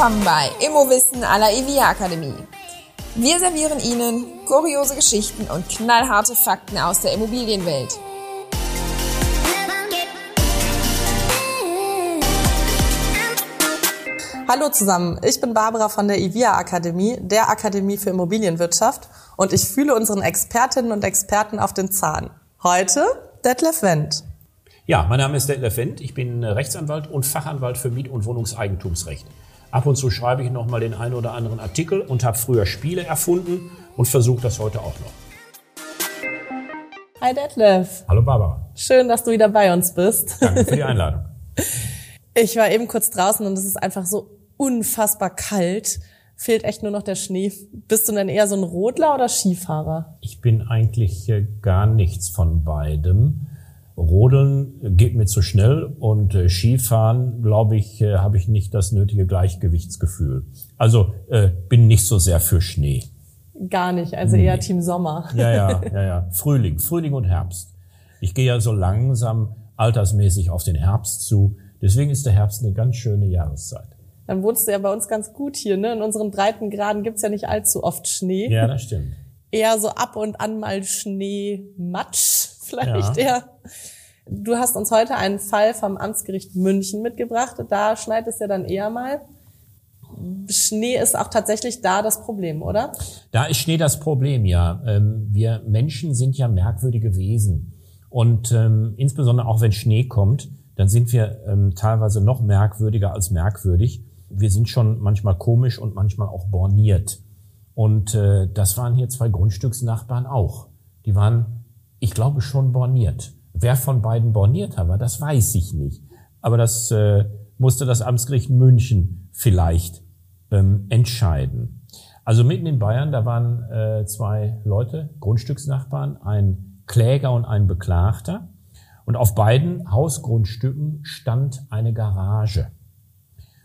willkommen bei Immowissen à la EVIA Akademie. Wir servieren Ihnen kuriose Geschichten und knallharte Fakten aus der Immobilienwelt. Hallo zusammen, ich bin Barbara von der EVIA Akademie, der Akademie für Immobilienwirtschaft und ich fühle unseren Expertinnen und Experten auf den Zahn. Heute Detlef Wendt. Ja, mein Name ist Detlef Wendt. Ich bin Rechtsanwalt und Fachanwalt für Miet- und Wohnungseigentumsrecht. Ab und zu schreibe ich noch mal den einen oder anderen Artikel und habe früher Spiele erfunden und versuche das heute auch noch. Hi Detlef. Hallo Barbara. Schön, dass du wieder bei uns bist. Danke für die Einladung. Ich war eben kurz draußen und es ist einfach so unfassbar kalt. Fehlt echt nur noch der Schnee. Bist du denn eher so ein Rodler oder Skifahrer? Ich bin eigentlich äh, gar nichts von beidem. Rodeln geht mir zu schnell und äh, Skifahren, glaube ich, äh, habe ich nicht das nötige Gleichgewichtsgefühl. Also äh, bin nicht so sehr für Schnee. Gar nicht, also eher Team Sommer. Ja, ja, ja, ja. Frühling, Frühling und Herbst. Ich gehe ja so langsam altersmäßig auf den Herbst zu. Deswegen ist der Herbst eine ganz schöne Jahreszeit. Dann wohnst du ja bei uns ganz gut hier, ne? In unseren Breitengraden gibt's ja nicht allzu oft Schnee. Ja, das stimmt. Eher so ab und an mal Schnee, Matsch vielleicht Ja. eher. Du hast uns heute einen Fall vom Amtsgericht München mitgebracht. Da schneit es ja dann eher mal. Schnee ist auch tatsächlich da das Problem, oder? Da ist Schnee das Problem, ja. Ähm, wir Menschen sind ja merkwürdige Wesen. Und ähm, insbesondere auch wenn Schnee kommt, dann sind wir ähm, teilweise noch merkwürdiger als merkwürdig. Wir sind schon manchmal komisch und manchmal auch borniert. Und äh, das waren hier zwei Grundstücksnachbarn auch. Die waren, ich glaube, schon borniert. Wer von beiden borniert war, das weiß ich nicht. Aber das äh, musste das Amtsgericht München vielleicht ähm, entscheiden. Also mitten in Bayern, da waren äh, zwei Leute, Grundstücksnachbarn, ein Kläger und ein Beklagter. Und auf beiden Hausgrundstücken stand eine Garage.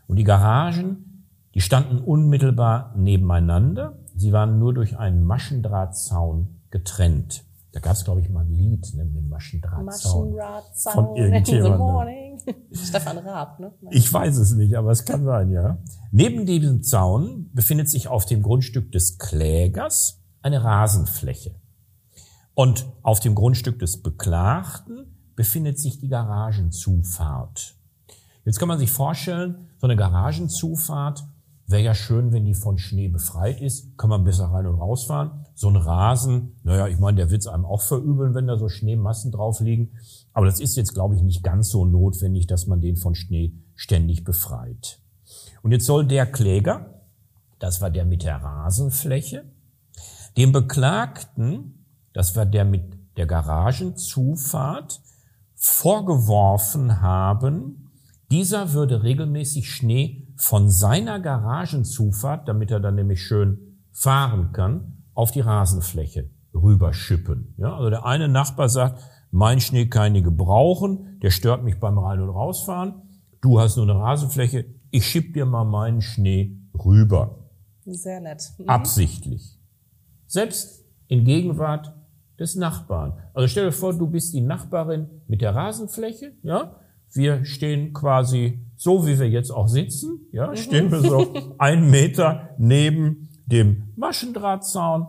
Und die Garagen, die standen unmittelbar nebeneinander. Sie waren nur durch einen Maschendrahtzaun getrennt. Da gab es, glaube ich, mal ein Lied ne, mit dem Maschendrahtzaun. Maschendrahtzaun Von irgendjemandem. morning. Stefan Raab, ne? Ich weiß es nicht, aber es kann sein, ja. Neben diesem Zaun befindet sich auf dem Grundstück des Klägers eine Rasenfläche. Und auf dem Grundstück des Beklagten befindet sich die Garagenzufahrt. Jetzt kann man sich vorstellen, so eine Garagenzufahrt wäre ja schön, wenn die von Schnee befreit ist, kann man besser rein und rausfahren. So ein Rasen, naja, ich meine, der wird's einem auch verübeln, wenn da so Schneemassen drauf liegen. Aber das ist jetzt, glaube ich, nicht ganz so notwendig, dass man den von Schnee ständig befreit. Und jetzt soll der Kläger, das war der mit der Rasenfläche, dem Beklagten, das war der mit der Garagenzufahrt, vorgeworfen haben, dieser würde regelmäßig Schnee von seiner Garagenzufahrt, damit er dann nämlich schön fahren kann, auf die Rasenfläche rüberschippen. Ja, also der eine Nachbar sagt, mein Schnee kann ich gebrauchen, der stört mich beim Rein- und Rausfahren. Du hast nur eine Rasenfläche, ich schipp dir mal meinen Schnee rüber. Sehr nett. Mhm. Absichtlich. Selbst in Gegenwart des Nachbarn. Also stell dir vor, du bist die Nachbarin mit der Rasenfläche, ja? Wir stehen quasi so, wie wir jetzt auch sitzen, ja? Stehen wir so einen Meter neben dem Maschendrahtzaun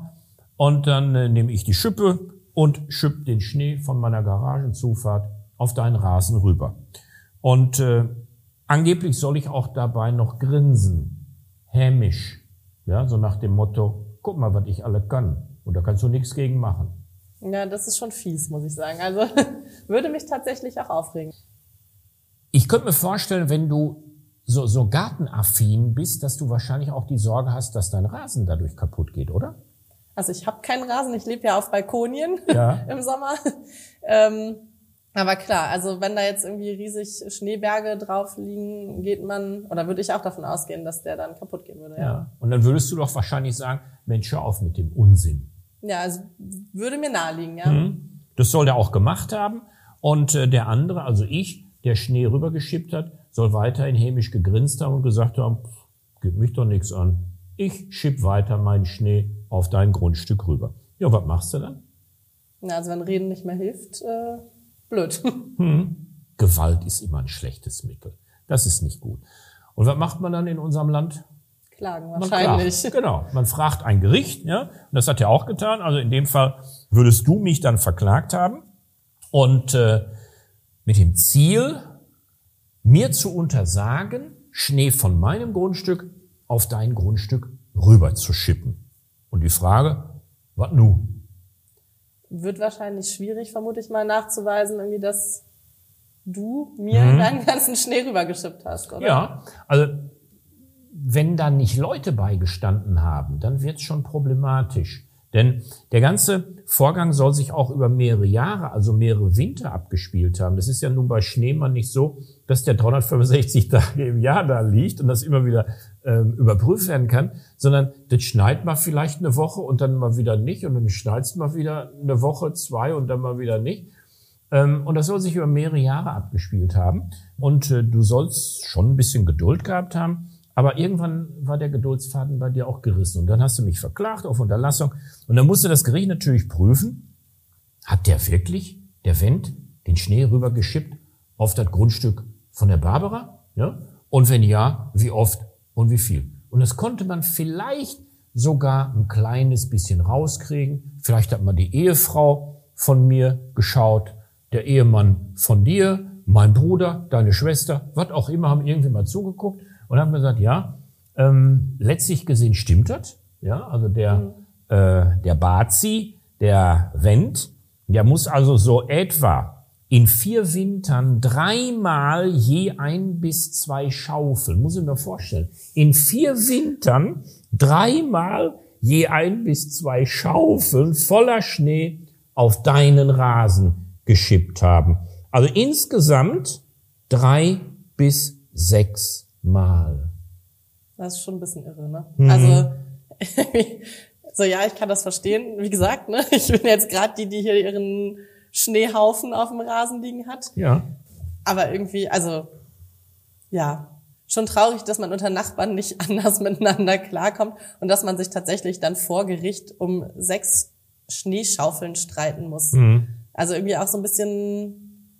und dann äh, nehme ich die Schippe und schipp den Schnee von meiner Garagenzufahrt auf deinen Rasen rüber. Und äh, angeblich soll ich auch dabei noch grinsen, hämisch, ja, so nach dem Motto, guck mal, was ich alle kann. Und da kannst du nichts gegen machen. Ja, das ist schon fies, muss ich sagen. Also würde mich tatsächlich auch aufregen. Ich könnte mir vorstellen, wenn du so, so gartenaffin bist, dass du wahrscheinlich auch die Sorge hast, dass dein Rasen dadurch kaputt geht, oder? Also ich habe keinen Rasen, ich lebe ja auf Balkonien Ja. im Sommer. Ähm, aber klar, also wenn da jetzt irgendwie riesig Schneeberge drauf liegen, geht man, oder würde ich auch davon ausgehen, dass der dann kaputt gehen würde. Ja, Und dann würdest du doch wahrscheinlich sagen, Mensch, hör auf mit dem Unsinn. ja also würde mir naheliegen, ja. Mhm. Das soll der auch gemacht haben. Und äh, der andere, also ich, der Schnee rübergeschippt hat, soll weiterhin hämisch gegrinst haben und gesagt haben, pff, geht mich doch nichts an. Ich schipp weiter meinen Schnee auf dein Grundstück rüber. Ja, was machst du dann? Ja, also wenn Reden nicht mehr hilft, äh, blöd. Hm. Gewalt ist immer ein schlechtes Mittel. Das ist nicht gut. Und was macht man dann in unserem Land? Klagen Man wahrscheinlich. Klagt. Genau. Man fragt ein Gericht, ja. Und das hat er auch getan. Also in dem Fall würdest du mich dann verklagt haben. Und äh, mit dem Ziel, mir zu untersagen, Schnee von meinem Grundstück auf dein Grundstück rüber zu schippen. Und die Frage, was nu? Wird wahrscheinlich schwierig, vermute ich mal, nachzuweisen, irgendwie, dass du mir Mhm. deinen ganzen Schnee rübergeschippt hast, oder? Ja, also wenn da nicht Leute beigestanden haben, dann wird's schon problematisch. Denn der ganze Vorgang soll sich auch über mehrere Jahre, also mehrere Winter abgespielt haben. Das ist ja nun bei Schneemann nicht so, dass der 365 Tage im Jahr da liegt und das immer wieder ähm, überprüft werden kann, sondern das schneit mal vielleicht eine Woche und dann mal wieder nicht und dann schneit's mal wieder eine Woche, zwei und dann mal wieder nicht. Ähm, und das soll sich über mehrere Jahre abgespielt haben. Und äh, du sollst schon ein bisschen Geduld gehabt haben. Aber irgendwann war der Geduldsfaden bei dir auch gerissen. Und dann hast du mich verklagt auf Unterlassung. Und dann musste das Gericht natürlich prüfen, hat der wirklich, der Wendt, den Schnee rübergeschippt auf das Grundstück von der Barbara? Ja? Und wenn ja, wie oft und wie viel? Und das konnte man vielleicht sogar ein kleines bisschen rauskriegen. Vielleicht hat man die Ehefrau von mir geschaut, der Ehemann von dir, mein Bruder, deine Schwester, was auch immer, haben irgendwie mal zugeguckt und haben gesagt, ja, ähm, letztlich gesehen stimmt das. Ja, also der, äh, der Bazi, der Wendt, der muss also so etwa in vier Wintern dreimal je ein bis zwei Schaufeln, muss ich mir vorstellen. In vier Wintern dreimal je ein bis zwei Schaufeln voller Schnee auf deinen Rasen geschippt haben. Also insgesamt drei bis sechs Mal. Das ist schon ein bisschen irre, ne? Mhm. Also, so ja, ich kann das verstehen. Wie gesagt, ne? Ich bin jetzt gerade die, die hier ihren Schneehaufen auf dem Rasen liegen hat. Ja. Aber irgendwie, also, ja, schon traurig, dass man unter Nachbarn nicht anders miteinander klarkommt und dass man sich tatsächlich dann vor Gericht um sechs Schneeschaufeln streiten muss. Mhm. Also irgendwie auch so ein bisschen,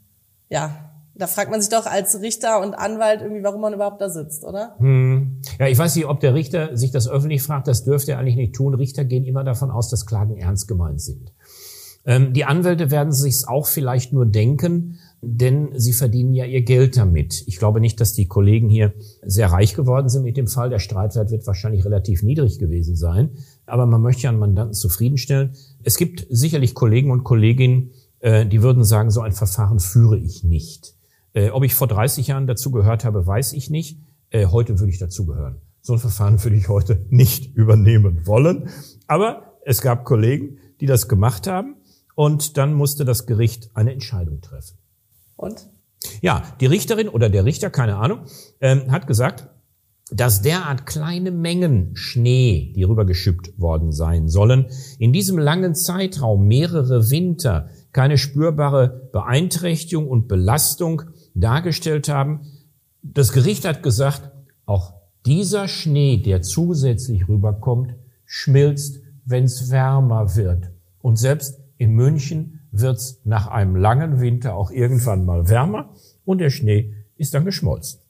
ja, da fragt man sich doch als Richter und Anwalt irgendwie, warum man überhaupt da sitzt, oder? Hm. Ja, ich weiß nicht, ob der Richter sich das öffentlich fragt. Das dürfte er eigentlich nicht tun. Richter gehen immer davon aus, dass Klagen ernst gemeint sind. Ähm, die Anwälte werden sich's auch vielleicht nur denken, denn sie verdienen ja ihr Geld damit. Ich glaube nicht, dass die Kollegen hier sehr reich geworden sind mit dem Fall. Der Streitwert wird wahrscheinlich relativ niedrig gewesen sein. Aber man möchte ja einen Mandanten zufriedenstellen. Es gibt sicherlich Kollegen und Kolleginnen, äh, die würden sagen, so ein Verfahren führe ich nicht. Äh, ob ich vor 30 Jahren dazu gehört habe, weiß ich nicht. Äh, heute würde ich dazu gehören. So ein Verfahren würde ich heute nicht übernehmen wollen. Aber es gab Kollegen, die das gemacht haben und dann musste das Gericht eine Entscheidung treffen. Und? Ja, die Richterin oder der Richter, keine Ahnung, ähm, hat gesagt, dass derart kleine Mengen Schnee, die rübergeschippt worden sein sollen, in diesem langen Zeitraum mehrere Winter keine spürbare Beeinträchtigung und Belastung dargestellt haben. Das Gericht hat gesagt, auch dieser Schnee, der zusätzlich rüberkommt, schmilzt, wenn es wärmer wird. Und selbst in München wird's nach einem langen Winter auch irgendwann mal wärmer und der Schnee ist dann geschmolzen.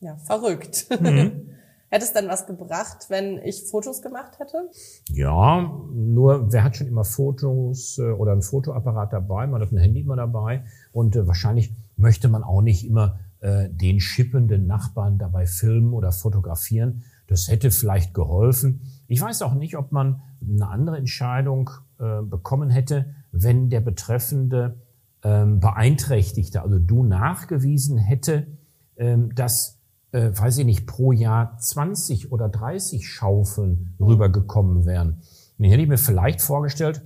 Ja, verrückt. Mhm. Hätte es dann was gebracht, wenn ich Fotos gemacht hätte? Ja, nur wer hat schon immer Fotos äh, oder ein Fotoapparat dabei? Man hat ein Handy immer dabei und äh, wahrscheinlich möchte man auch nicht immer äh, den schippenden Nachbarn dabei filmen oder fotografieren. Das hätte vielleicht geholfen. Ich weiß auch nicht, ob man eine andere Entscheidung äh, bekommen hätte, wenn der Betreffende ähm, Beeinträchtigte, also du nachgewiesen hätte, ähm, dass äh, weiß ich nicht, pro Jahr 20 oder 30 Schaufeln rübergekommen wären. Dann hätte ich mir vielleicht vorgestellt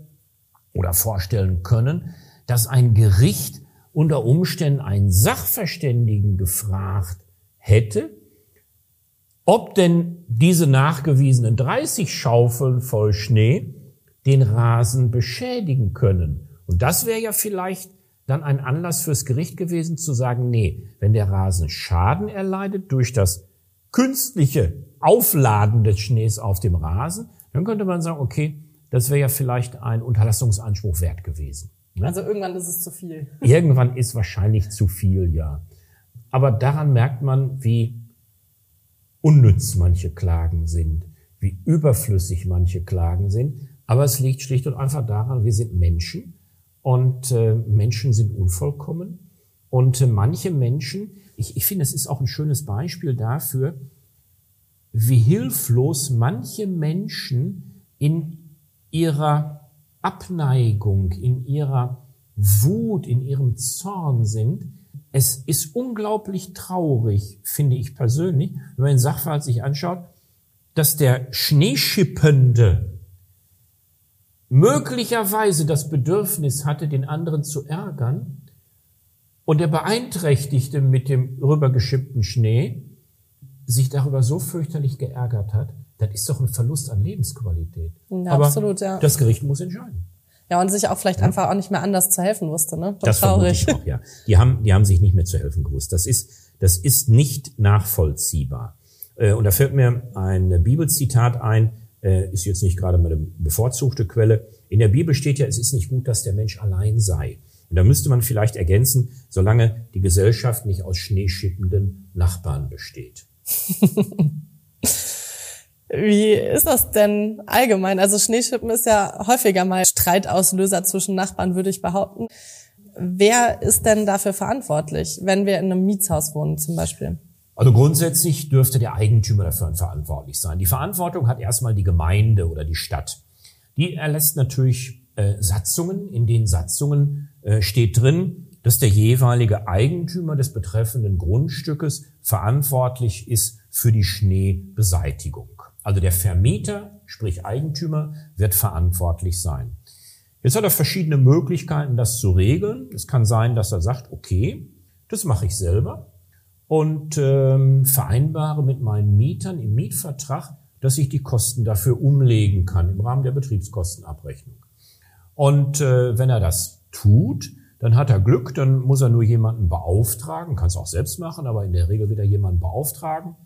oder vorstellen können, dass ein Gericht unter Umständen einen Sachverständigen gefragt hätte, ob denn diese nachgewiesenen 30 Schaufeln voll Schnee den Rasen beschädigen können. Und das wäre ja vielleicht dann ein Anlass fürs Gericht gewesen zu sagen, nee, wenn der Rasen Schaden erleidet durch das künstliche Aufladen des Schnees auf dem Rasen, dann könnte man sagen, okay, das wäre ja vielleicht ein Unterlassungsanspruch wert gewesen. Ne? Also irgendwann ist es zu viel. Irgendwann ist wahrscheinlich zu viel, ja. Aber daran merkt man, wie unnütz manche Klagen sind, wie überflüssig manche Klagen sind. Aber es liegt schlicht und einfach daran, wir sind Menschen und äh, Menschen sind unvollkommen. Und äh, manche Menschen, ich, ich finde, es ist auch ein schönes Beispiel dafür, wie hilflos manche Menschen in ihrer Abneigung, in ihrer Wut, in ihrem Zorn sind. Es ist unglaublich traurig, finde ich persönlich, wenn man den Sachverhalt sich anschaut, dass der Schneeschippende möglicherweise das Bedürfnis hatte, den anderen zu ärgern und der Beeinträchtigte mit dem rübergeschippten Schnee sich darüber so fürchterlich geärgert hat, das ist doch ein Verlust an Lebensqualität. Ja, Aber absolut, ja. das Gericht muss entscheiden. Ja, und sich auch vielleicht einfach auch nicht mehr anders zu helfen wusste, ne? Das vermute ich auch, ja. Die haben, die haben sich nicht mehr zu helfen gewusst. Das ist, das ist nicht nachvollziehbar. Äh, Und da fällt mir ein Bibelzitat ein, äh, ist jetzt nicht gerade meine bevorzugte Quelle. In der Bibel steht ja, es ist nicht gut, dass der Mensch allein sei. Und da müsste man vielleicht ergänzen, solange die Gesellschaft nicht aus schneeschippenden Nachbarn besteht. Wie ist das denn allgemein? Also Schneeschippen ist ja häufiger mal Streitauslöser zwischen Nachbarn, würde ich behaupten. Wer ist denn dafür verantwortlich, wenn wir in einem Mietshaus wohnen zum Beispiel? Also grundsätzlich dürfte der Eigentümer dafür verantwortlich sein. Die Verantwortung hat erstmal die Gemeinde oder die Stadt. Die erlässt natürlich äh, Satzungen. In den Satzungen äh, steht drin, dass der jeweilige Eigentümer des betreffenden Grundstückes verantwortlich ist für die Schneebeseitigung. Also der Vermieter, sprich Eigentümer, wird verantwortlich sein. Jetzt hat er verschiedene Möglichkeiten, das zu regeln. Es kann sein, dass er sagt, okay, das mache ich selber und ähm, vereinbare mit meinen Mietern im Mietvertrag, dass ich die Kosten dafür umlegen kann im Rahmen der Betriebskostenabrechnung. Und äh, wenn er das tut, dann hat er Glück, dann muss er nur jemanden beauftragen, kann es auch selbst machen, aber in der Regel wird er jemanden beauftragen,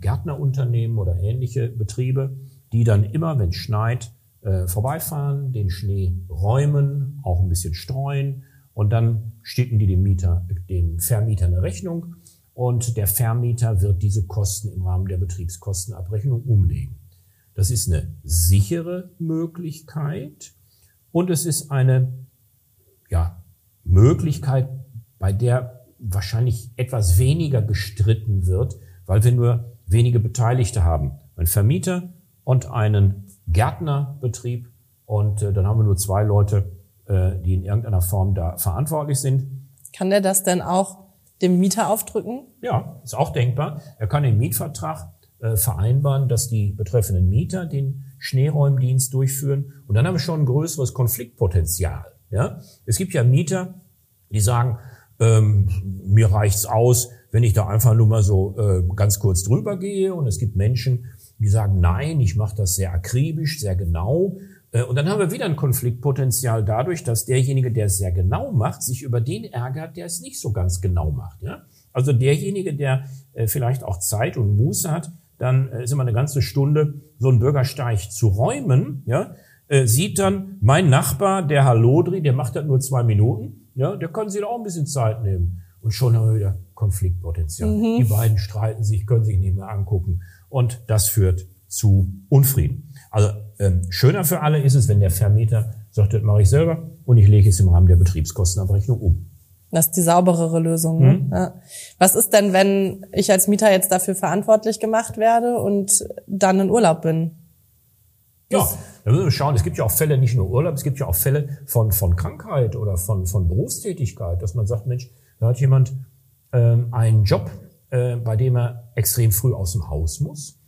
Gärtnerunternehmen oder ähnliche Betriebe, die dann immer, wenn es schneit, äh, vorbeifahren, den Schnee räumen, auch ein bisschen streuen und dann schicken die dem Mieter, dem Vermieter eine Rechnung und der Vermieter wird diese Kosten im Rahmen der Betriebskostenabrechnung umlegen. Das ist eine sichere Möglichkeit und es ist eine ja, Möglichkeit, bei der wahrscheinlich etwas weniger gestritten wird, weil wir nur wenige Beteiligte haben. Ein Vermieter und einen Gärtnerbetrieb und äh, dann haben wir nur zwei Leute, äh, die in irgendeiner Form da verantwortlich sind. Kann der das denn auch dem Mieter aufdrücken? Ja, ist auch denkbar. Er kann im Mietvertrag äh, vereinbaren, dass die betreffenden Mieter den Schneeräumdienst durchführen. Und dann haben wir schon ein größeres Konfliktpotenzial. Ja? Es gibt ja Mieter, die sagen, ähm, mir reicht's aus, wenn ich da einfach nur mal so äh, ganz kurz drüber gehe. Und es gibt Menschen, die sagen, nein, ich mache das sehr akribisch, sehr genau. Äh, und dann haben wir wieder ein Konfliktpotenzial dadurch, dass derjenige, der es sehr genau macht, sich über den ärgert, der es nicht so ganz genau macht. Ja? Also derjenige, der äh, vielleicht auch Zeit und Muße hat, dann äh, ist immer eine ganze Stunde so einen Bürgersteig zu räumen, ja, äh, sieht dann, mein Nachbar, der Herr Lodri, der macht das nur zwei Minuten, ja, der kann sich da auch ein bisschen Zeit nehmen. Und schon haben wir wieder Konfliktpotenzial. Die beiden streiten sich, können sich nicht mehr angucken. Und das führt zu Unfrieden. Also ähm, schöner für alle ist es, wenn der Vermieter sagt, das mache ich selber und ich lege es im Rahmen der Betriebskostenabrechnung um. Das ist die sauberere Lösung. Ne? Mhm. Ja. Was ist denn, wenn ich als Mieter jetzt dafür verantwortlich gemacht werde und dann in Urlaub bin? Ja, da müssen wir schauen. Es gibt ja auch Fälle, nicht nur Urlaub, es gibt ja auch Fälle von, von Krankheit oder von, von Berufstätigkeit, dass man sagt, Mensch, da hat jemand ähm, einen Job, äh, bei dem er extrem früh aus dem Haus muss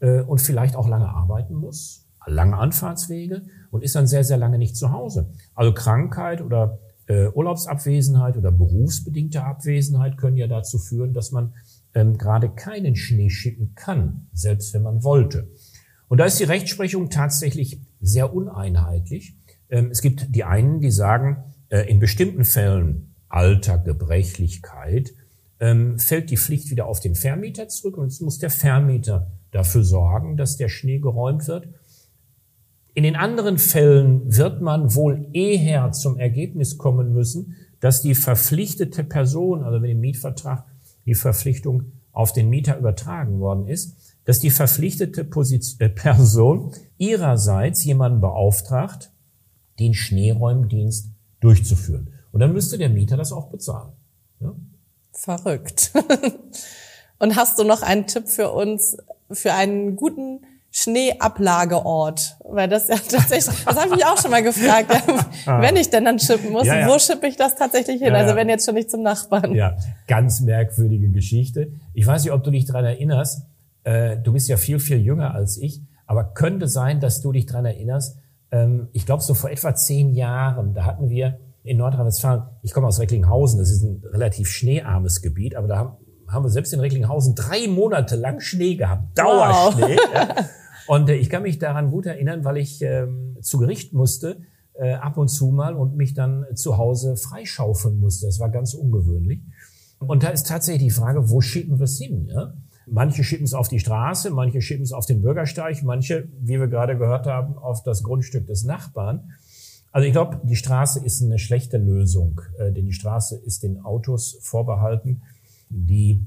äh, und vielleicht auch lange arbeiten muss, lange Anfahrtswege und ist dann sehr, sehr lange nicht zu Hause. Also Krankheit oder äh, Urlaubsabwesenheit oder berufsbedingte Abwesenheit können ja dazu führen, dass man ähm, gerade keinen Schnee schicken kann, selbst wenn man wollte. Und da ist die Rechtsprechung tatsächlich sehr uneinheitlich. Ähm, es gibt die einen, die sagen, äh, in bestimmten Fällen Alter, Gebrechlichkeit, ähm, fällt die Pflicht wieder auf den Vermieter zurück und es muss der Vermieter dafür sorgen, dass der Schnee geräumt wird. In den anderen Fällen wird man wohl eher zum Ergebnis kommen müssen, dass die verpflichtete Person, also mit dem Mietvertrag die Verpflichtung auf den Mieter übertragen worden ist, dass die verpflichtete Position, äh, Person ihrerseits jemanden beauftragt, den Schneeräumdienst durchzuführen. Und dann müsste der Mieter das auch bezahlen. Ja? Verrückt. Und hast du noch einen Tipp für uns für einen guten Schneeablageort? Weil das ja tatsächlich, das habe ich mich auch schon mal gefragt. Ja, wenn ich denn dann schippen muss, ja, ja. wo schippe ich das tatsächlich hin? Also wenn jetzt schon nicht zum Nachbarn. Ja, ganz merkwürdige Geschichte. Ich weiß nicht, ob du dich dran erinnerst. Äh, du bist ja viel, viel jünger als ich. Aber könnte sein, dass du dich dran erinnerst. Ähm, ich glaube, so vor etwa zehn Jahren, da hatten wir in Nordrhein-Westfalen, ich komme aus Recklinghausen, das ist ein relativ schneearmes Gebiet, aber da haben, haben wir selbst in Recklinghausen drei Monate lang Schnee gehabt, Dauerschnee. Wow. Ja. Und äh, ich kann mich daran gut erinnern, weil ich ähm, zu Gericht musste, äh, ab und zu mal und mich dann zu Hause freischaufeln musste. Das war ganz ungewöhnlich. Und da ist tatsächlich die Frage, wo schicken wir es hin? Ja? Manche schicken es auf die Straße, manche schicken es auf den Bürgersteig, manche, wie wir gerade gehört haben, auf das Grundstück des Nachbarn. Also ich glaube, die Straße ist eine schlechte Lösung, äh, denn die Straße ist den Autos vorbehalten, die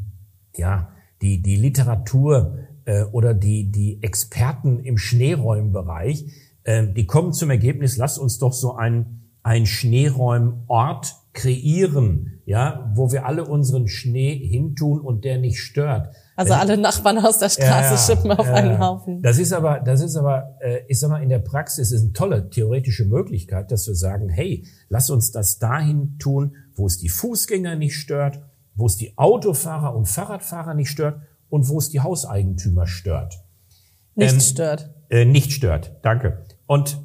ja die die Literatur äh, oder die die Experten im Schneeräumbereich, äh, die kommen zum Ergebnis, lass uns doch so ein ein Schneeräumort kreieren, ja, wo wir alle unseren Schnee hintun und der nicht stört. Also alle Nachbarn aus der Straße ja, schippen auf ja, einen Haufen. Das ist aber, das ist aber, äh, ich sag mal, in der Praxis ist eine tolle theoretische Möglichkeit, dass wir sagen, hey, lass uns das dahin tun, wo es die Fußgänger nicht stört, wo es die Autofahrer und Fahrradfahrer nicht stört und wo es die Hauseigentümer stört. Nicht ähm, stört. Äh, nicht stört, danke. Und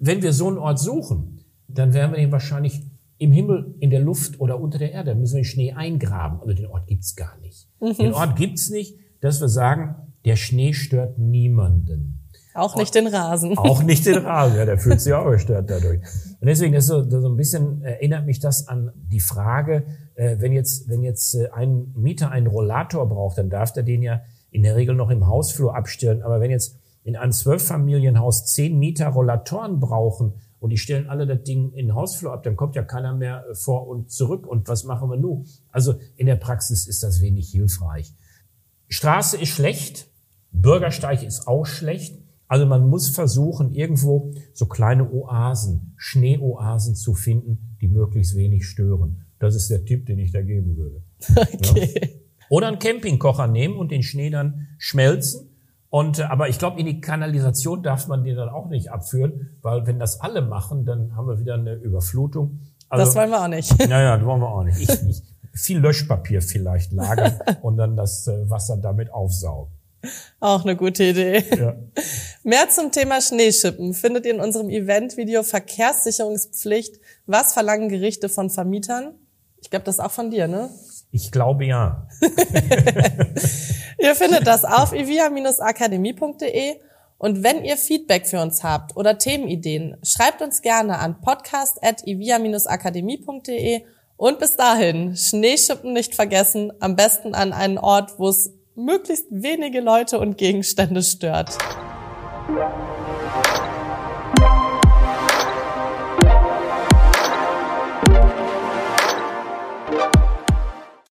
wenn wir so einen Ort suchen, dann werden wir ihn wahrscheinlich im Himmel, in der Luft oder unter der Erde. Da müssen wir Schnee eingraben. Also den Ort gibt's gar nicht. Mhm. Den Ort gibt's nicht, dass wir sagen, der Schnee stört niemanden. Auch nicht den Rasen. Auch nicht den Rasen, ja, der fühlt sich auch gestört dadurch. Und deswegen ist so, so ein bisschen erinnert mich das an die Frage, äh, wenn jetzt, wenn jetzt äh, ein Mieter einen Rollator braucht, dann darf der den ja in der Regel noch im Hausflur abstellen. Aber wenn jetzt in einem Zwölffamilienhaus zehn Mieter Rollatoren brauchen, und die stellen alle das Ding in den Hausflur ab, dann kommt ja keiner mehr äh, vor und zurück und was machen wir nun? Also in der Praxis ist das wenig hilfreich. Straße ist schlecht, Bürgersteig ist auch schlecht. Also man muss versuchen, irgendwo so kleine Oasen, Schneeoasen zu finden, die möglichst wenig stören. Das ist der Tipp, den ich da geben würde. Okay. Ja? Oder einen Campingkocher nehmen und den Schnee dann schmelzen und, äh, aber ich glaube, in die Kanalisation darf man den dann auch nicht abführen, weil wenn das alle machen, dann haben wir wieder eine Überflutung. Also, das wollen wir auch nicht. Naja, das wollen wir auch nicht. Ich, ich, viel Löschpapier vielleicht lagern und dann das äh, Wasser damit aufsaugen. Auch eine gute Idee. Ja. Mehr zum Thema Schneeschippen findet ihr in unserem Event-Video Verkehrssicherungspflicht. Was verlangen Gerichte von Vermietern? Ich glaube, das ist auch von dir, ne? Ich glaube ja. ihr findet das auf ivia-akademie.de und wenn ihr Feedback für uns habt oder Themenideen, schreibt uns gerne an podcast.ivia-akademie.de und bis dahin, Schneeschippen nicht vergessen, am besten an einen Ort, wo es möglichst wenige Leute und Gegenstände stört.